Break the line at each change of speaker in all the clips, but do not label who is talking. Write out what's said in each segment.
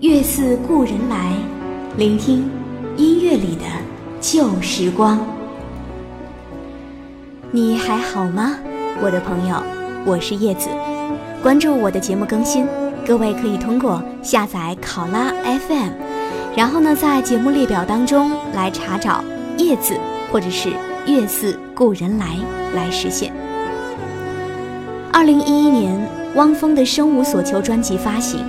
月似故人来，聆听音乐里的旧时光。你还好吗，我的朋友？我是叶子。关注我的节目更新，各位可以通过下载考拉 FM，然后呢，在节目列表当中来查找叶子或者是月似故人来来实现。二零一一年，汪峰的《生无所求》专辑发行，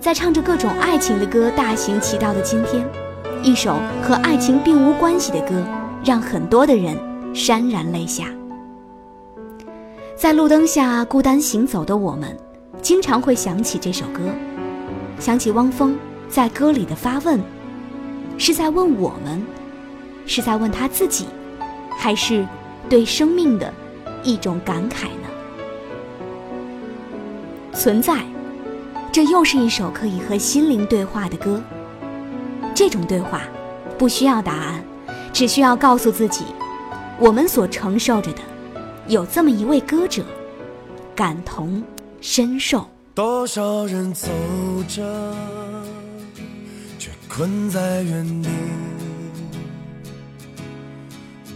在唱着各种爱情的歌大行其道的今天，一首和爱情并无关系的歌，让很多的人潸然泪下。在路灯下孤单行走的我们，经常会想起这首歌，想起汪峰在歌里的发问，是在问我们，是在问他自己，还是对生命的一种感慨呢？存在，这又是一首可以和心灵对话的歌。这种对话，不需要答案，只需要告诉自己，我们所承受着的。有这么一位歌者，感同身受。
多少人走着，却困在原地；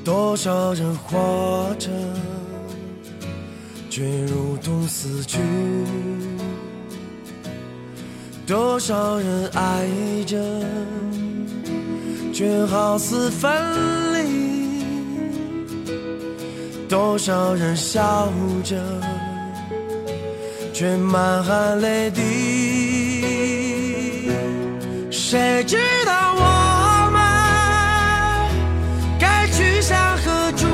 多少人活着，却如同死去；多少人爱着，却好似分离。多少人笑着，却满含泪滴？谁知道我们该去向何处？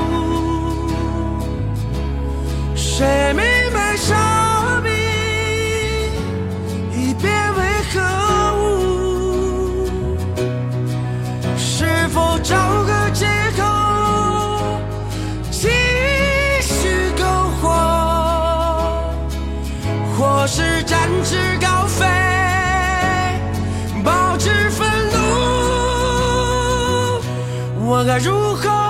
谁明白展翅高飞，保持愤怒，我该如何？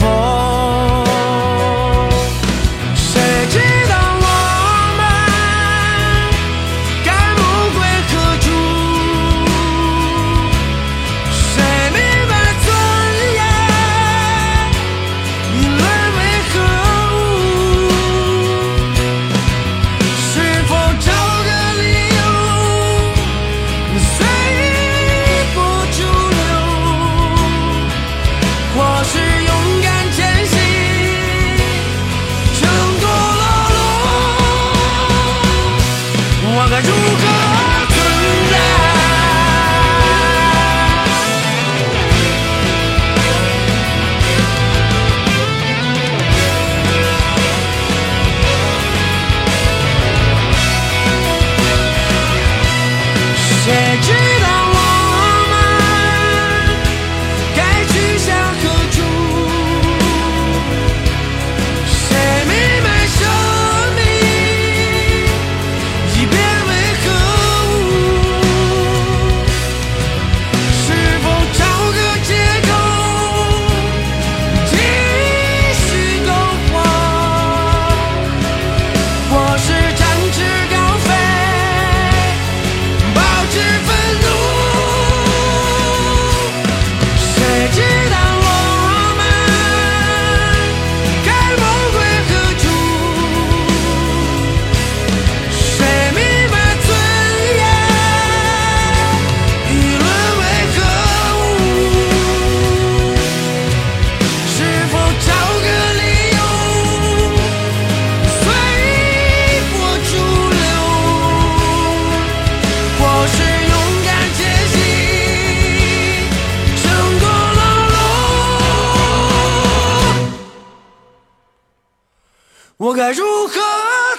我该如何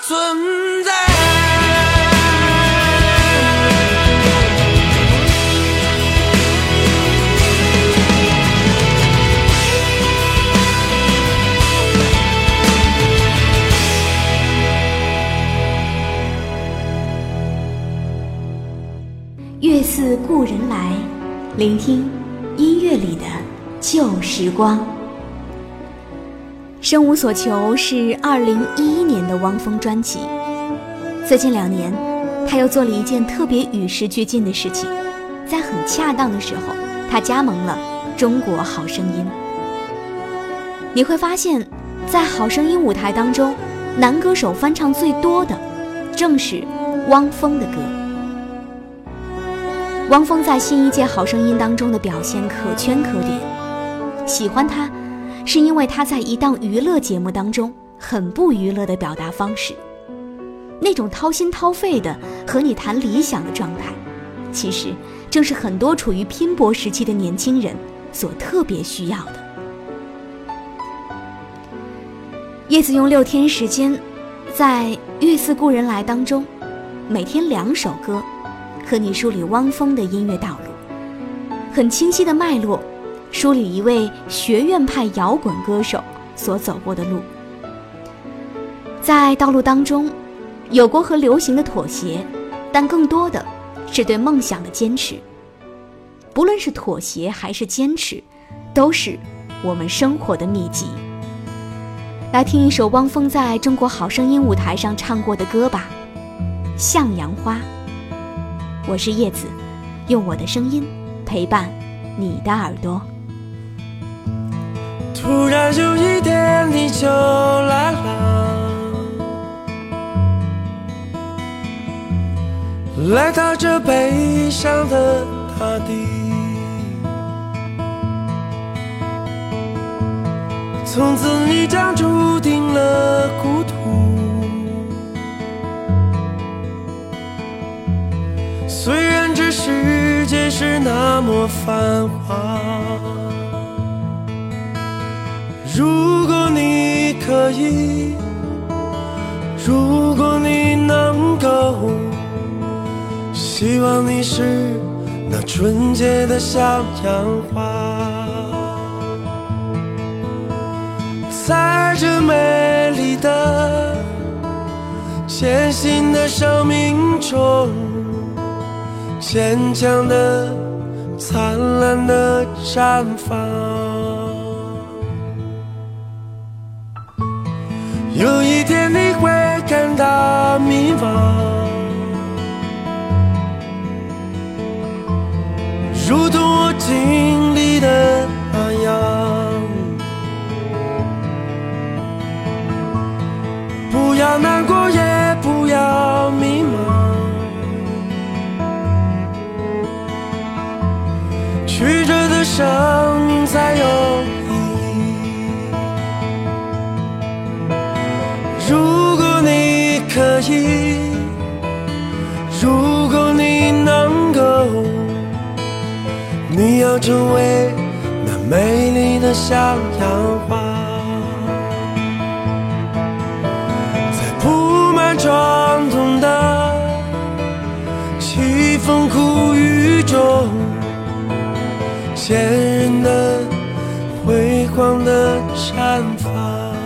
存在？
月似故人来，聆听音乐里的旧时光。生无所求是二零一一年的汪峰专辑。最近两年，他又做了一件特别与时俱进的事情，在很恰当的时候，他加盟了《中国好声音》。你会发现，在好声音舞台当中，男歌手翻唱最多的，正是汪峰的歌。汪峰在新一届好声音当中的表现可圈可点，喜欢他。是因为他在一档娱乐节目当中很不娱乐的表达方式，那种掏心掏肺的和你谈理想的状态，其实正是很多处于拼搏时期的年轻人所特别需要的。叶子用六天时间，在《月似故人来》当中，每天两首歌，和你梳理汪峰的音乐道路，很清晰的脉络。梳理一位学院派摇滚歌手所走过的路，在道路当中，有过和流行的妥协，但更多的是对梦想的坚持。不论是妥协还是坚持，都是我们生活的秘籍。来听一首汪峰在中国好声音舞台上唱过的歌吧，《向阳花》。我是叶子，用我的声音陪伴你的耳朵。
突然有一天你就来了，来到这悲伤的大地，从此你将注定了孤独。虽然这世界是那么繁华。可以，如果你能够，希望你是那纯洁的向阳花，在这美丽的、艰辛的生命中，坚强的、灿烂的绽放。有一天你会感到迷茫，如同我经历的那样。不要难过，也不要迷茫，曲折的生命才有。你，如果你能够，你要成为那美丽的向阳花，在铺满疮洞的凄风苦雨中，坚韧的辉煌的绽放。